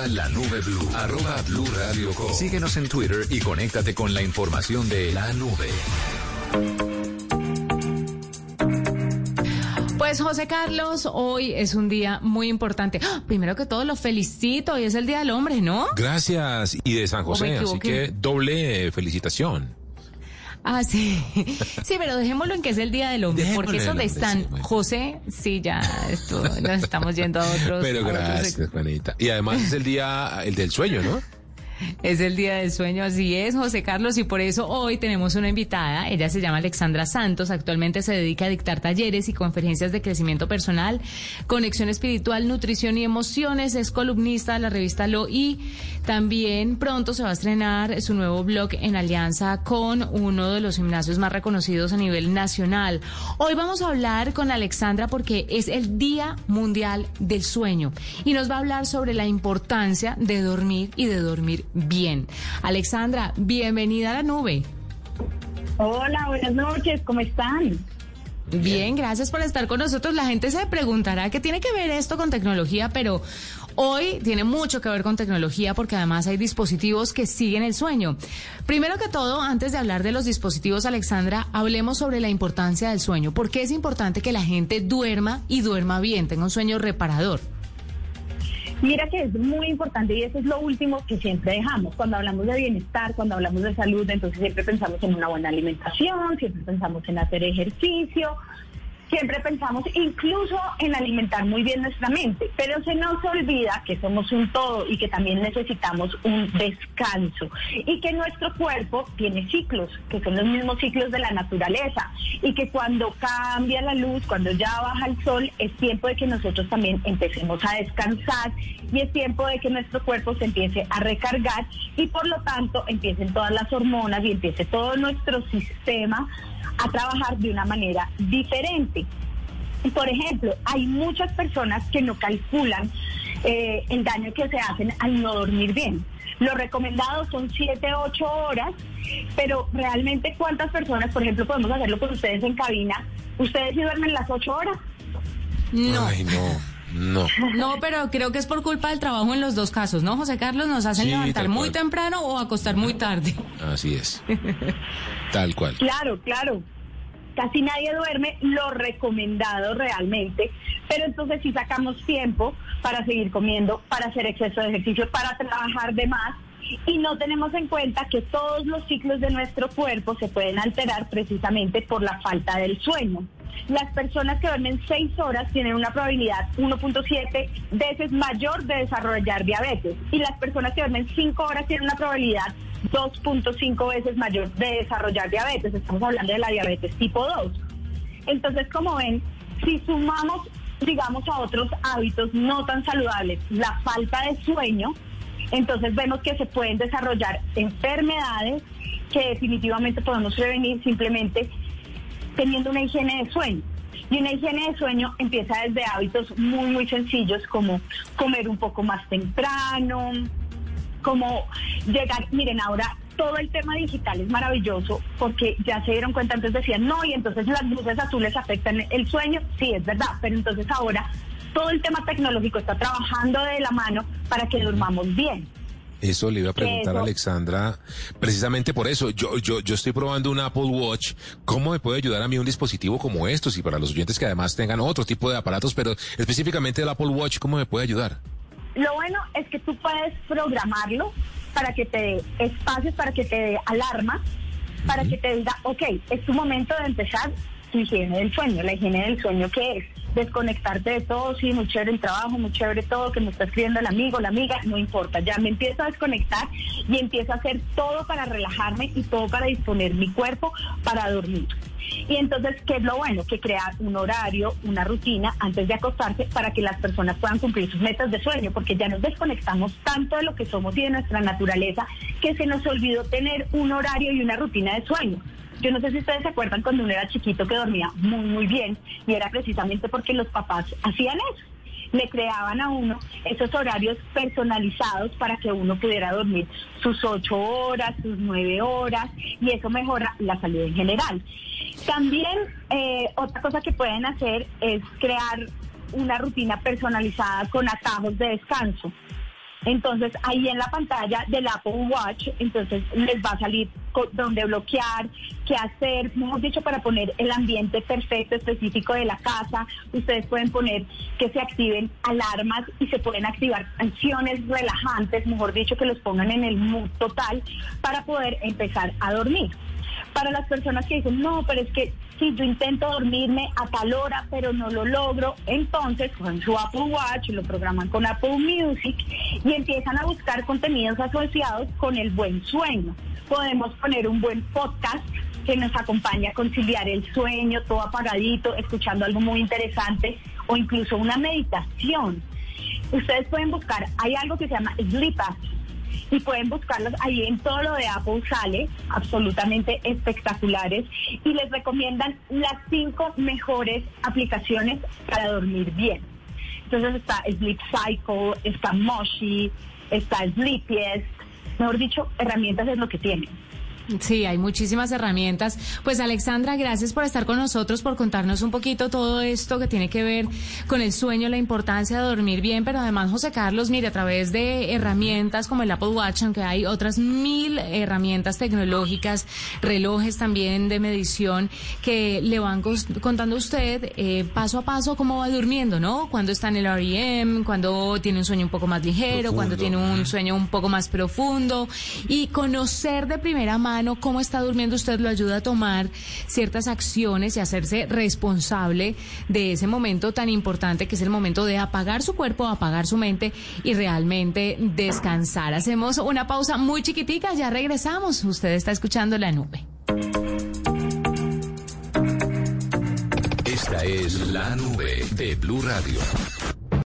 arroba la nube blue, arroba blue radio com. Síguenos en Twitter y conéctate con la información de la nube. Pues José Carlos, hoy es un día muy importante. ¡Ah! Primero que todo, lo felicito. Hoy es el Día del Hombre, ¿no? Gracias. Y de San ¿O me José, así que doble felicitación. Ah, sí. Sí, pero dejémoslo en que es el Día del Hombre, porque eso de San sí. José, sí, ya esto, nos estamos yendo a otros. Pero a otros gracias, Juanita. Y además es el día, el del sueño, ¿no? Es el día del sueño, así es, José Carlos, y por eso hoy tenemos una invitada. Ella se llama Alexandra Santos, actualmente se dedica a dictar talleres y conferencias de crecimiento personal, conexión espiritual, nutrición y emociones. Es columnista de la revista Lo y también pronto se va a estrenar su nuevo blog en alianza con uno de los gimnasios más reconocidos a nivel nacional. Hoy vamos a hablar con Alexandra porque es el Día Mundial del Sueño y nos va a hablar sobre la importancia de dormir y de dormir bien. Alexandra, bienvenida a la nube. Hola, buenas noches, ¿cómo están? Bien, gracias por estar con nosotros. La gente se preguntará qué tiene que ver esto con tecnología, pero hoy tiene mucho que ver con tecnología porque además hay dispositivos que siguen el sueño. Primero que todo, antes de hablar de los dispositivos, Alexandra, hablemos sobre la importancia del sueño. ¿Por qué es importante que la gente duerma y duerma bien, tenga un sueño reparador? Mira que es muy importante y eso es lo último que siempre dejamos. Cuando hablamos de bienestar, cuando hablamos de salud, entonces siempre pensamos en una buena alimentación, siempre pensamos en hacer ejercicio, siempre pensamos incluso en alimentar muy bien nuestra mente, pero se nos olvida que somos un todo y que también necesitamos un descanso y que nuestro cuerpo tiene ciclos, que son los mismos ciclos de la naturaleza y que cuando cambia la luz, cuando ya baja el sol, es tiempo de que nosotros también empecemos a descansar y es tiempo de que nuestro cuerpo se empiece a recargar y por lo tanto empiecen todas las hormonas y empiece todo nuestro sistema a trabajar de una manera diferente. Por ejemplo, hay muchas personas que no calculan eh, el daño que se hacen al no dormir bien. Lo recomendado son 7, 8 horas, pero realmente cuántas personas, por ejemplo, podemos hacerlo con ustedes en cabina, ¿ustedes sí duermen las 8 horas? No. Ay, no, no. No, pero creo que es por culpa del trabajo en los dos casos, ¿no, José Carlos? Nos hacen Sí, levantar muy temprano o acostar muy tarde. Así es. Tal cual. Claro, claro. Casi nadie duerme lo recomendado realmente, pero entonces si sacamos tiempo para seguir comiendo, para hacer exceso de ejercicio, para trabajar de más. Y no tenemos en cuenta que todos los ciclos de nuestro cuerpo se pueden alterar precisamente por la falta del sueño. Las personas que duermen 6 horas tienen una probabilidad 1.7 veces mayor de desarrollar diabetes. Y las personas que duermen 5 horas tienen una probabilidad 2.5 veces mayor de desarrollar diabetes. Estamos hablando de la diabetes tipo 2. Entonces, como ven, si sumamos, digamos, a otros hábitos no tan saludables, la falta de sueño, entonces vemos que se pueden desarrollar enfermedades que definitivamente podemos prevenir simplemente teniendo una higiene de sueño. Y una higiene de sueño empieza desde hábitos muy, muy sencillos como comer un poco más temprano, como llegar, miren, ahora todo el tema digital es maravilloso porque ya se dieron cuenta, antes decían, no, y entonces las luces azules afectan el sueño, sí, es verdad, pero entonces ahora todo el tema tecnológico está trabajando de la mano para que durmamos bien. Eso le iba a preguntar a. Alexandra, precisamente por eso, yo, yo, yo estoy probando un Apple Watch, ¿cómo me puede ayudar a mí un dispositivo como estos? Y para los oyentes que además tengan otro tipo de aparatos, pero específicamente el Apple Watch, ¿cómo me puede ayudar? Lo bueno es que tú puedes programarlo para que te dé espacios, para que te dé alarma, para que te diga, ok, es tu momento de empezar tu higiene del sueño. La higiene del sueño, ¿qué es? Desconectarte de todo, sí, muy chévere el trabajo, muy chévere todo, que me está escribiendo el amigo, la amiga, no importa, ya me empiezo a desconectar y empiezo a hacer todo para relajarme y todo para disponer mi cuerpo para dormir. Y entonces, ¿qué es lo bueno? Que crear un horario, una rutina antes de acostarse para que las personas puedan cumplir sus metas de sueño, porque ya nos desconectamos tanto de lo que somos y de nuestra naturaleza que se nos olvidó tener un horario y una rutina de sueño. Yo no sé si ustedes se acuerdan cuando uno era chiquito que dormía muy, muy bien y era precisamente porque los papás hacían eso. Le creaban a uno esos horarios personalizados para que uno pudiera dormir sus ocho horas, sus nueve horas y eso mejora la salud en general. También eh, otra cosa que pueden hacer es crear una rutina personalizada con atajos de descanso. Entonces ahí en la pantalla del Apple Watch, entonces les va a salir dónde bloquear, qué hacer, mejor dicho, para poner el ambiente perfecto específico de la casa. Ustedes pueden poner que se activen alarmas y se pueden activar canciones relajantes, mejor dicho, que los pongan en el mood total para poder empezar a dormir. Para las personas que dicen, no, pero es que si yo intento dormirme a tal hora, pero no lo logro, entonces con su Apple Watch, lo programan con Apple Music y empiezan a buscar contenidos asociados con el buen sueño. Podemos poner un buen podcast que nos acompaña a conciliar el sueño, todo apagadito, escuchando algo muy interesante o incluso una meditación. Ustedes pueden buscar, hay algo que se llama Sleep y pueden buscarlos ahí en todo lo de Apple sale, absolutamente espectaculares y les recomiendan las cinco mejores aplicaciones para dormir bien. Entonces está Sleep Cycle, está Moshi, está Sleepiest, mejor dicho, herramientas es lo que tienen. Sí, hay muchísimas herramientas. Pues Alexandra, gracias por estar con nosotros, por contarnos un poquito todo esto que tiene que ver con el sueño, la importancia de dormir bien, pero además José Carlos, mire, a través de herramientas como el Apple Watch, aunque hay otras mil herramientas tecnológicas, relojes también de medición, que le van contando a usted eh, paso a paso cómo va durmiendo, ¿no? Cuando está en el REM, cuando tiene un sueño un poco más ligero, cuando tiene un sueño un poco más profundo y conocer de primera cómo está durmiendo usted lo ayuda a tomar ciertas acciones y hacerse responsable de ese momento tan importante que es el momento de apagar su cuerpo, apagar su mente y realmente descansar. Hacemos una pausa muy chiquitica, ya regresamos. Usted está escuchando la nube. Esta es la nube de Blue Radio.